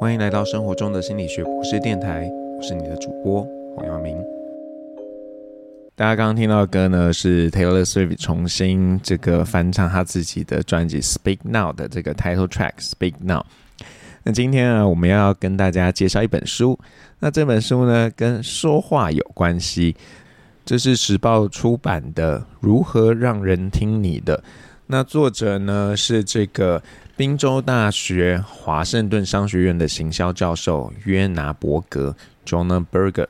欢迎来到生活中的心理学博士电台，我是你的主播黄耀明。大家刚刚听到的歌呢，是 Taylor Swift 重新这个翻唱他自己的专辑《Speak Now》的这个 Title Track《Speak Now》。那今天啊，我们要跟大家介绍一本书。那这本书呢，跟说话有关系。这是时报出版的《如何让人听你的》。那作者呢，是这个。宾州大学华盛顿商学院的行销教授约拿伯格 （Jonah Berger）。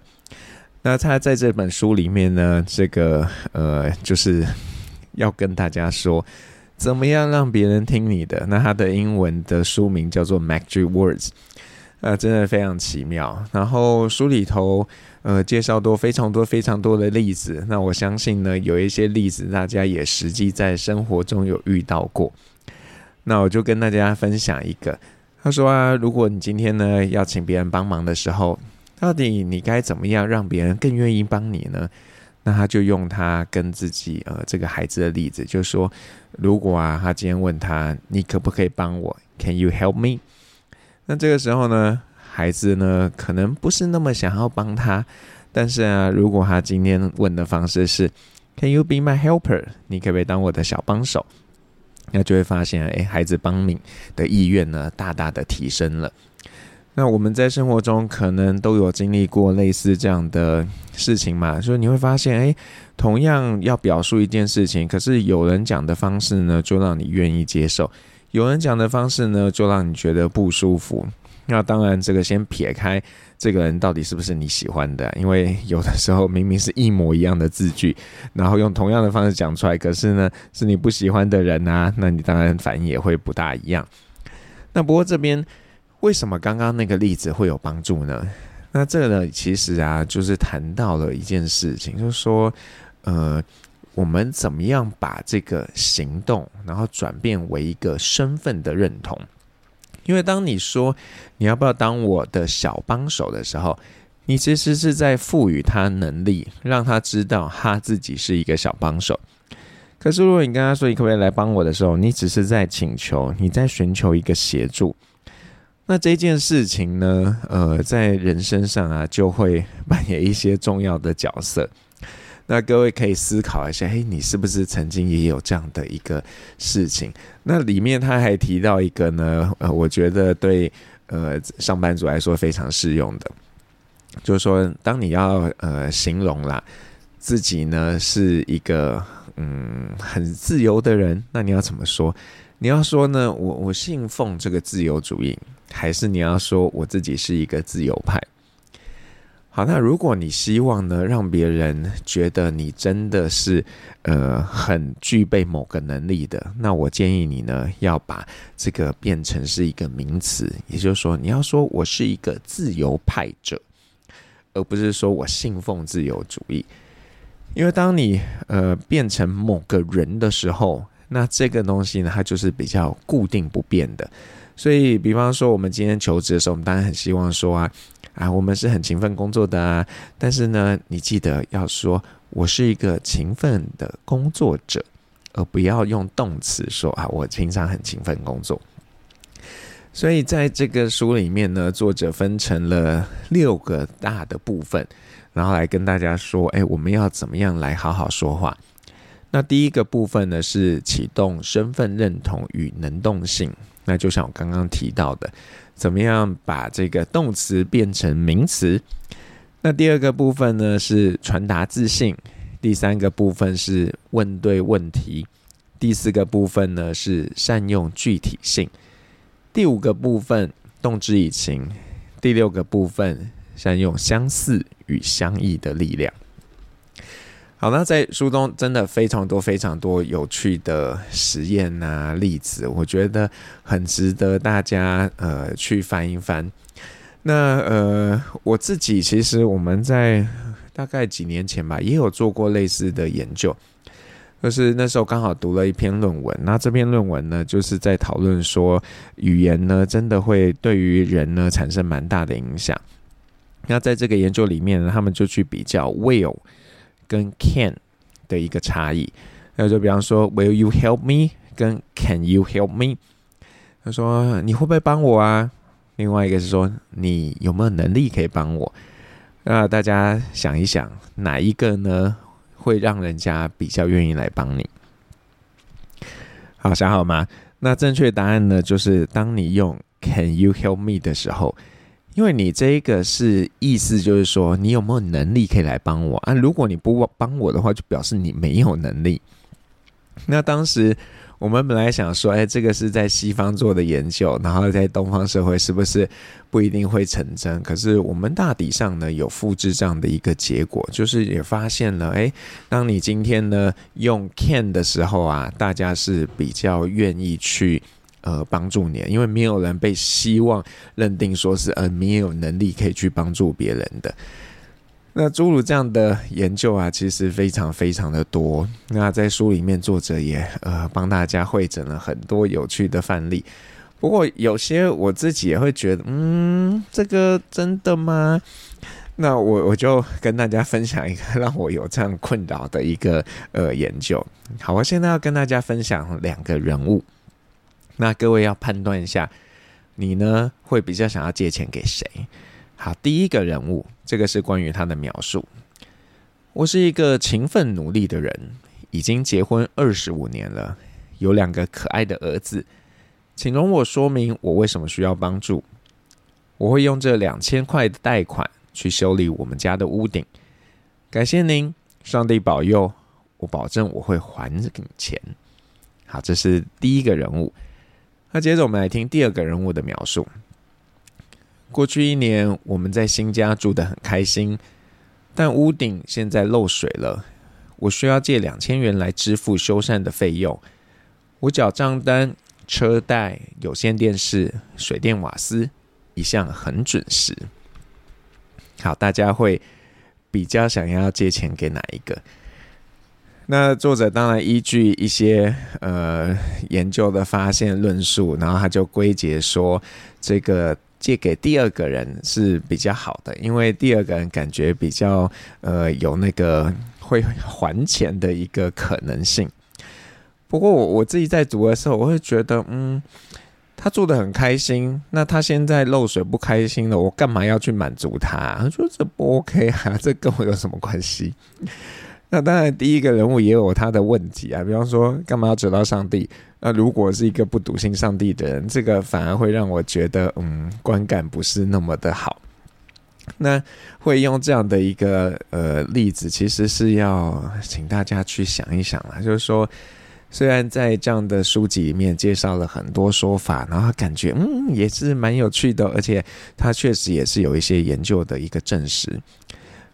那他在这本书里面呢，这个呃，就是要跟大家说，怎么样让别人听你的。那他的英文的书名叫做《Magic Words》，呃，真的非常奇妙。然后书里头呃介绍多非常多非常多的例子。那我相信呢，有一些例子大家也实际在生活中有遇到过。那我就跟大家分享一个，他说啊，如果你今天呢要请别人帮忙的时候，到底你该怎么样让别人更愿意帮你呢？那他就用他跟自己呃这个孩子的例子，就说如果啊他今天问他，你可不可以帮我？Can you help me？那这个时候呢，孩子呢可能不是那么想要帮他，但是啊，如果他今天问的方式是 Can you be my helper？你可不可以当我的小帮手？那就会发现，哎，孩子帮你的意愿呢，大大的提升了。那我们在生活中可能都有经历过类似这样的事情嘛，所以你会发现，哎，同样要表述一件事情，可是有人讲的方式呢，就让你愿意接受；有人讲的方式呢，就让你觉得不舒服。那当然，这个先撇开这个人到底是不是你喜欢的，因为有的时候明明是一模一样的字句，然后用同样的方式讲出来，可是呢是你不喜欢的人啊，那你当然反应也会不大一样。那不过这边为什么刚刚那个例子会有帮助呢？那这个呢，其实啊，就是谈到了一件事情，就是说，呃，我们怎么样把这个行动，然后转变为一个身份的认同。因为当你说你要不要当我的小帮手的时候，你其实是在赋予他能力，让他知道他自己是一个小帮手。可是如果你跟他说你可不可以来帮我的时候，你只是在请求，你在寻求一个协助。那这件事情呢，呃，在人身上啊，就会扮演一些重要的角色。那各位可以思考一下，嘿，你是不是曾经也有这样的一个事情？那里面他还提到一个呢，呃，我觉得对呃上班族来说非常适用的，就是说，当你要呃形容啦自己呢是一个嗯很自由的人，那你要怎么说？你要说呢，我我信奉这个自由主义，还是你要说我自己是一个自由派？好，那如果你希望呢，让别人觉得你真的是呃很具备某个能力的，那我建议你呢，要把这个变成是一个名词，也就是说，你要说我是一个自由派者，而不是说我信奉自由主义。因为当你呃变成某个人的时候，那这个东西呢，它就是比较固定不变的。所以，比方说我们今天求职的时候，我们当然很希望说啊。啊，我们是很勤奋工作的啊，但是呢，你记得要说我是一个勤奋的工作者，而不要用动词说啊，我平常很勤奋工作。所以在这个书里面呢，作者分成了六个大的部分，然后来跟大家说，哎，我们要怎么样来好好说话？那第一个部分呢，是启动身份认同与能动性，那就像我刚刚提到的。怎么样把这个动词变成名词？那第二个部分呢，是传达自信，第三个部分是问对问题，第四个部分呢是善用具体性，第五个部分动之以情，第六个部分善用相似与相异的力量。好，那在书中真的非常多、非常多有趣的实验啊、例子，我觉得很值得大家呃去翻一翻。那呃，我自己其实我们在大概几年前吧，也有做过类似的研究，就是那时候刚好读了一篇论文。那这篇论文呢，就是在讨论说，语言呢真的会对于人呢产生蛮大的影响。那在这个研究里面呢，他们就去比较 will。跟 can 的一个差异，那就比方说，Will you help me？跟 Can you help me？他说你会不会帮我啊？另外一个是说你有没有能力可以帮我。那大家想一想，哪一个呢会让人家比较愿意来帮你？好，想好吗？那正确答案呢，就是当你用 Can you help me 的时候，因为你这个是意思就是说你有没有能力可以来帮我啊？如果你不帮我的话，就表示你没有能力。那当时。我们本来想说，哎，这个是在西方做的研究，然后在东方社会是不是不一定会成真？可是我们大体上呢有复制这样的一个结果，就是也发现了，哎，当你今天呢用 can 的时候啊，大家是比较愿意去呃帮助你，因为没有人被希望认定说是呃没有能力可以去帮助别人的。那诸如这样的研究啊，其实非常非常的多。那在书里面，作者也呃帮大家汇整了很多有趣的范例。不过有些我自己也会觉得，嗯，这个真的吗？那我我就跟大家分享一个让我有这样困扰的一个呃研究。好，我现在要跟大家分享两个人物。那各位要判断一下，你呢会比较想要借钱给谁？好，第一个人物。这个是关于他的描述。我是一个勤奋努力的人，已经结婚二十五年了，有两个可爱的儿子。请容我说明我为什么需要帮助。我会用这两千块的贷款去修理我们家的屋顶。感谢您，上帝保佑，我保证我会还你钱。好，这是第一个人物。那接着我们来听第二个人物的描述。过去一年，我们在新家住得很开心，但屋顶现在漏水了，我需要借两千元来支付修缮的费用。我缴账单、车贷、有线电视、水电瓦斯，一向很准时。好，大家会比较想要借钱给哪一个？那作者当然依据一些呃研究的发现论述，然后他就归结说这个。借给第二个人是比较好的，因为第二个人感觉比较呃有那个会还钱的一个可能性。不过我我自己在读的时候，我会觉得，嗯，他做的很开心，那他现在漏水不开心了，我干嘛要去满足他？他说这不 OK 啊，这跟我有什么关系？那当然，第一个人物也有他的问题啊，比方说，干嘛要找到上帝？那如果是一个不笃信上帝的人，这个反而会让我觉得，嗯，观感不是那么的好。那会用这样的一个呃例子，其实是要请大家去想一想啦，就是说，虽然在这样的书籍里面介绍了很多说法，然后感觉嗯也是蛮有趣的，而且它确实也是有一些研究的一个证实。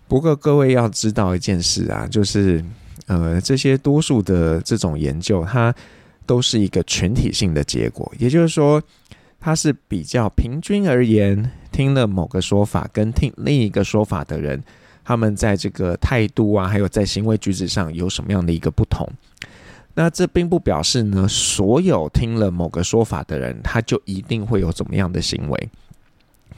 不过各位要知道一件事啊，就是呃这些多数的这种研究，它都是一个群体性的结果，也就是说，它是比较平均而言，听了某个说法跟听另一个说法的人，他们在这个态度啊，还有在行为举止上有什么样的一个不同。那这并不表示呢，所有听了某个说法的人，他就一定会有怎么样的行为。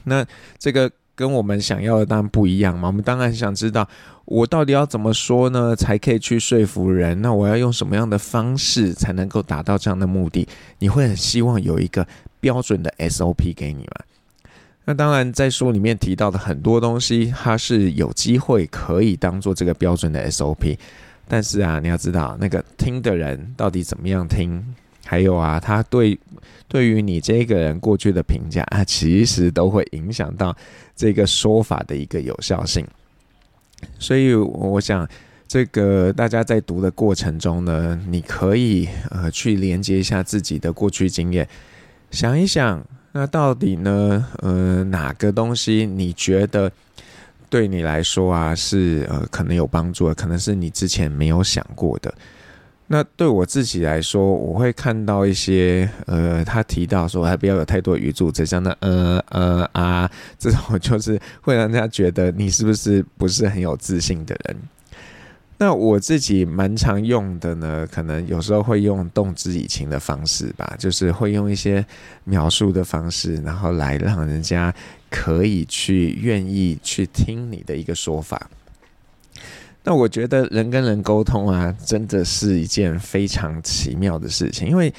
那这个。跟我们想要的当然不一样嘛，我们当然想知道我到底要怎么说呢，才可以去说服人？那我要用什么样的方式才能够达到这样的目的？你会很希望有一个标准的 SOP 给你吗？那当然，在书里面提到的很多东西，它是有机会可以当做这个标准的 SOP，但是啊，你要知道那个听的人到底怎么样听。还有啊，他对对于你这个人过去的评价啊，其实都会影响到这个说法的一个有效性。所以我想，这个大家在读的过程中呢，你可以呃去连接一下自己的过去经验，想一想，那到底呢，呃，哪个东西你觉得对你来说啊是呃可能有帮助的，可能是你之前没有想过的。那对我自己来说，我会看到一些，呃，他提到说，还不要有太多语助词，像那呃呃啊这种，就是会让人家觉得你是不是不是很有自信的人。那我自己蛮常用的呢，可能有时候会用动之以情的方式吧，就是会用一些描述的方式，然后来让人家可以去愿意去听你的一个说法。那我觉得人跟人沟通啊，真的是一件非常奇妙的事情，因为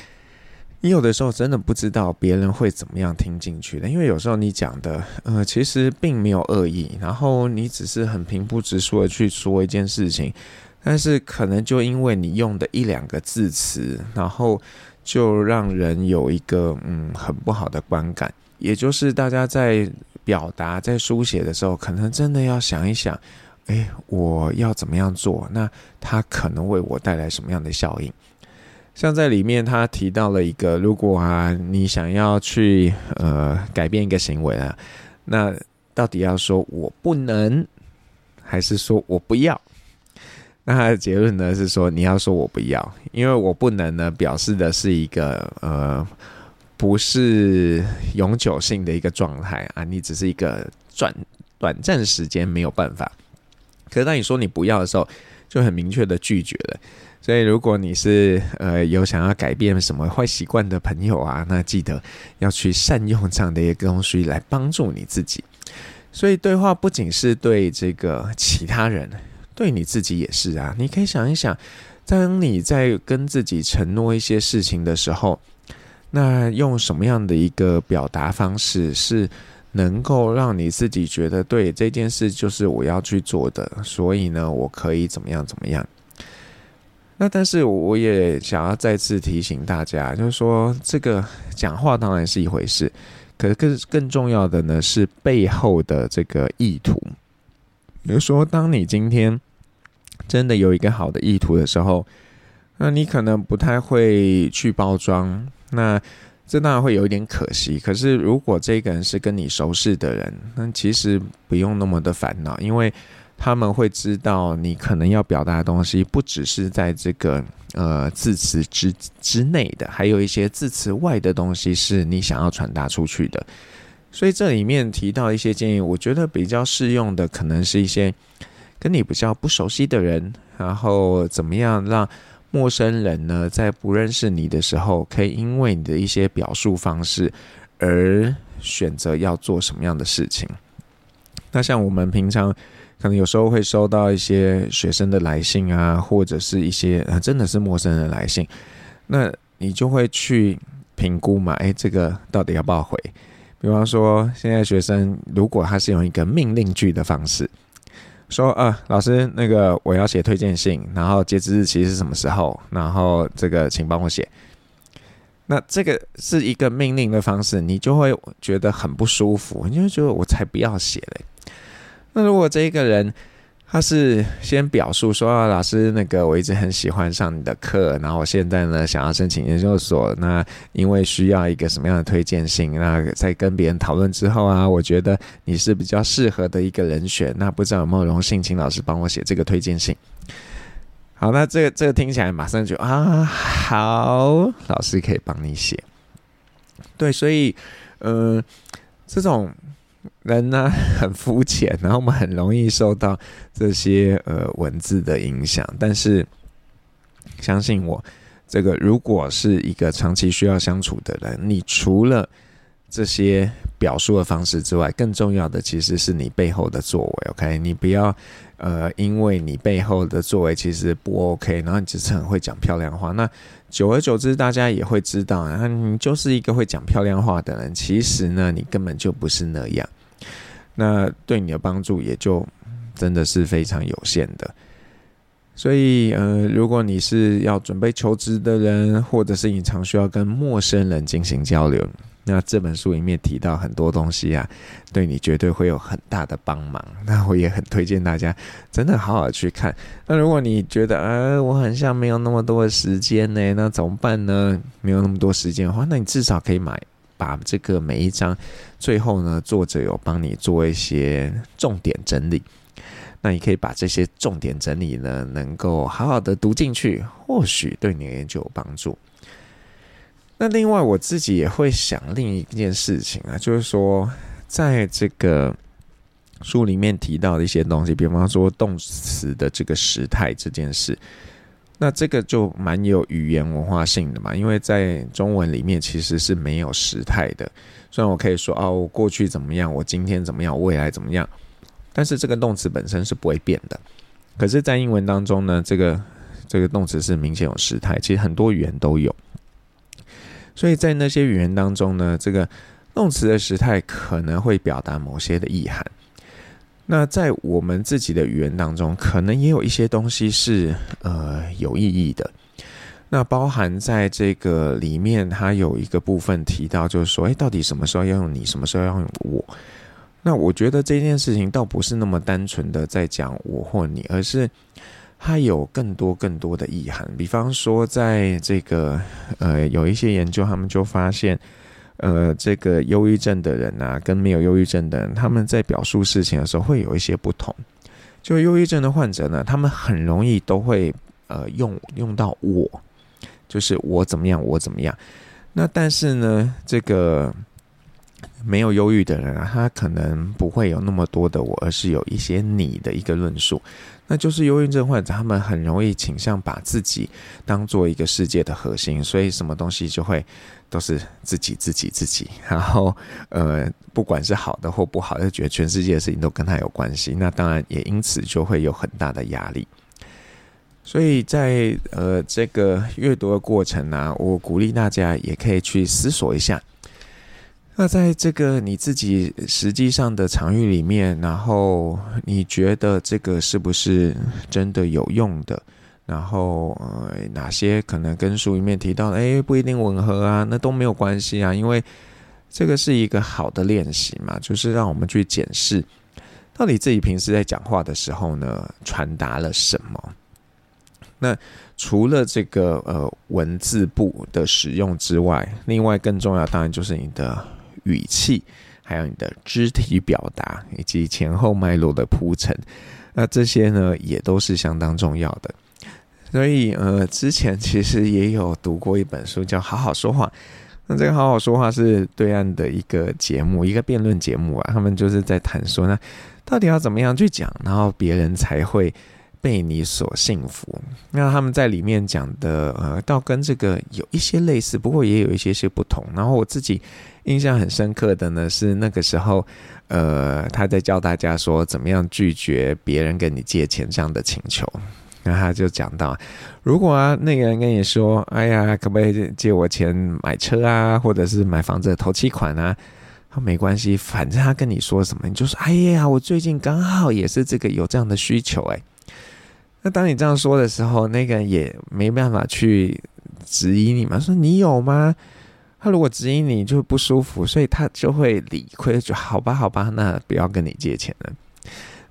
你有的时候真的不知道别人会怎么样听进去的，因为有时候你讲的，呃，其实并没有恶意，然后你只是很平铺直述的去说一件事情，但是可能就因为你用的一两个字词，然后就让人有一个嗯很不好的观感，也就是大家在表达、在书写的时候，可能真的要想一想，诶，我要怎么样做？那它可能为我带来什么样的效应？像在里面，他提到了一个，如果啊，你想要去呃改变一个行为啊，那到底要说我不能，还是说我不要？那他的结论呢是说，你要说我不要，因为我不能呢，表示的是一个呃不是永久性的一个状态啊，你只是一个短短暂时间没有办法。可是当你说你不要的时候，就很明确的拒绝了。所以，如果你是呃有想要改变什么坏习惯的朋友啊，那记得要去善用这样的一个东西来帮助你自己。所以，对话不仅是对这个其他人，对你自己也是啊。你可以想一想，当你在跟自己承诺一些事情的时候，那用什么样的一个表达方式是能够让你自己觉得对这件事就是我要去做的，所以呢，我可以怎么样怎么样。那但是我也想要再次提醒大家，就是说这个讲话当然是一回事，可是更更重要的呢是背后的这个意图。比如说，当你今天真的有一个好的意图的时候，那你可能不太会去包装，那这当然会有一点可惜。可是如果这个人是跟你熟识的人，那其实不用那么的烦恼，因为。他们会知道你可能要表达的东西，不只是在这个呃字词之之内的，还有一些字词外的东西是你想要传达出去的。所以这里面提到一些建议，我觉得比较适用的，可能是一些跟你比较不熟悉的人，然后怎么样让陌生人呢，在不认识你的时候，可以因为你的一些表述方式而选择要做什么样的事情。那像我们平常。可能有时候会收到一些学生的来信啊，或者是一些啊真的是陌生人来信，那你就会去评估嘛，诶，这个到底要不要回？比方说，现在学生如果他是用一个命令句的方式说，啊，老师，那个我要写推荐信，然后截止日期是什么时候？然后这个请帮我写。那这个是一个命令的方式，你就会觉得很不舒服，你就觉得我才不要写嘞。那如果这一个人他是先表述说啊，老师，那个我一直很喜欢上你的课，然后我现在呢想要申请研究所，那因为需要一个什么样的推荐信，那在跟别人讨论之后啊，我觉得你是比较适合的一个人选，那不知道有没有荣幸请老师帮我写这个推荐信？好，那这个这个听起来马上就啊好，老师可以帮你写。对，所以嗯、这种。人呢很肤浅，然后我们很容易受到这些呃文字的影响。但是相信我，这个如果是一个长期需要相处的人，你除了这些表述的方式之外，更重要的其实是你背后的作为。OK，你不要呃因为你背后的作为其实不 OK，然后你只是很会讲漂亮话。那久而久之，大家也会知道，啊，你就是一个会讲漂亮话的人。其实呢，你根本就不是那样。那对你的帮助也就真的是非常有限的，所以呃，如果你是要准备求职的人，或者是你常需要跟陌生人进行交流，那这本书里面提到很多东西啊，对你绝对会有很大的帮忙。那我也很推荐大家真的好好去看。那如果你觉得呃，我很像没有那么多的时间呢，那怎么办呢？没有那么多时间的话，那你至少可以买。把这个每一章最后呢，作者有帮你做一些重点整理，那你可以把这些重点整理呢，能够好好的读进去，或许对你的研究有帮助。那另外我自己也会想另一件事情啊，就是说在这个书里面提到的一些东西，比方说动词的这个时态这件事。那这个就蛮有语言文化性的嘛，因为在中文里面其实是没有时态的。虽然我可以说哦，我过去怎么样，我今天怎么样，未来怎么样，但是这个动词本身是不会变的。可是，在英文当中呢，这个这个动词是明显有时态，其实很多语言都有。所以在那些语言当中呢，这个动词的时态可能会表达某些的意涵。那在我们自己的语言当中，可能也有一些东西是呃有意义的。那包含在这个里面，它有一个部分提到，就是说，诶，到底什么时候要用你，什么时候要用我？那我觉得这件事情倒不是那么单纯的在讲我或你，而是它有更多更多的意涵。比方说，在这个呃有一些研究，他们就发现，呃，这个忧郁症的人呢，跟没有忧郁症的人，他们在表述事情的时候会有一些不同。就忧郁症的患者呢，他们很容易都会呃用用到我，就是我怎么样，我怎么样。那但是呢，这个。没有忧郁的人啊，他可能不会有那么多的我，而是有一些你的一个论述。那就是忧郁症患者，他们很容易倾向把自己当做一个世界的核心，所以什么东西就会都是自己、自己、自己。然后，呃，不管是好的或不好的，觉得全世界的事情都跟他有关系。那当然也因此就会有很大的压力。所以在呃这个阅读的过程呢，我鼓励大家也可以去思索一下。那在这个你自己实际上的场域里面，然后你觉得这个是不是真的有用的？然后呃，哪些可能跟书里面提到的，诶，不一定吻合啊？那都没有关系啊，因为这个是一个好的练习嘛，就是让我们去检视到底自己平时在讲话的时候呢，传达了什么。那除了这个呃文字部的使用之外，另外更重要当然就是你的。语气，还有你的肢体表达，以及前后脉络的铺陈，那这些呢，也都是相当重要的。所以，呃，之前其实也有读过一本书，叫《好好说话》。那这个《好好说话》是对岸的一个节目，一个辩论节目啊。他们就是在谈说，那到底要怎么样去讲，然后别人才会被你所幸福。那他们在里面讲的，呃，倒跟这个有一些类似，不过也有一些些不同。然后我自己。印象很深刻的呢，是那个时候，呃，他在教大家说怎么样拒绝别人跟你借钱这样的请求。那他就讲到，如果啊那个人跟你说，哎呀，可不可以借我钱买车啊，或者是买房子的头期款啊？他没关系，反正他跟你说什么，你就说，哎呀，我最近刚好也是这个有这样的需求，哎。那当你这样说的时候，那个人也没办法去质疑你嘛，说你有吗？他如果质疑你就不舒服，所以他就会理亏，就好吧，好吧，那不要跟你借钱了。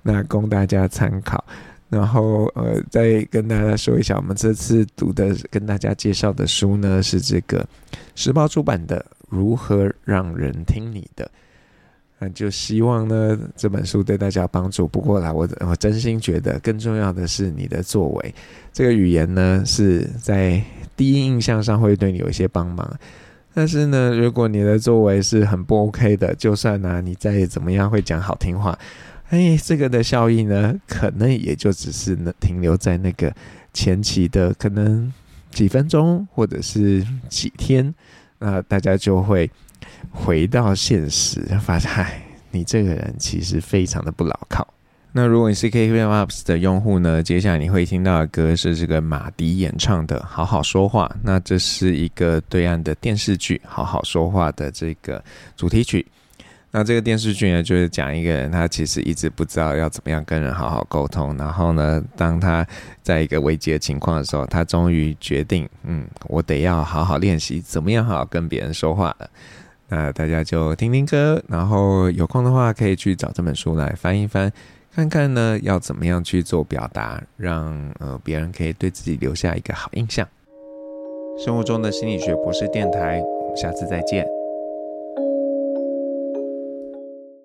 那供大家参考。然后呃，再跟大家说一下，我们这次读的、跟大家介绍的书呢，是这个时报出版的《如何让人听你的》。那就希望呢这本书对大家帮助。不过啦，我我真心觉得更重要的是你的作为。这个语言呢是在第一印象上会对你有一些帮忙。但是呢，如果你的作为是很不 OK 的，就算呢、你再怎么样会讲好听话，哎，这个的效益呢，可能也就只是能停留在那个前期的可能几分钟或者是几天，那大家就会回到现实，发现，嗨，你这个人其实非常的不牢靠。那如果你是 KKBOX 的用户呢，接下来你会听到的歌是这个马迪演唱的《好好说话》。那这是一个对岸的电视剧《好好说话》的这个主题曲。那这个电视剧呢，就是讲一个人，他其实一直不知道要怎么样跟人好好沟通。然后呢，当他在一个危机的情况的时候，他终于决定，嗯，我得要好好练习怎么样好好跟别人说话了。那大家就听听歌，然后有空的话可以去找这本书来翻一翻。看看呢，要怎么样去做表达，让呃别人可以对自己留下一个好印象。生活中的心理学博士电台，我们下次再见。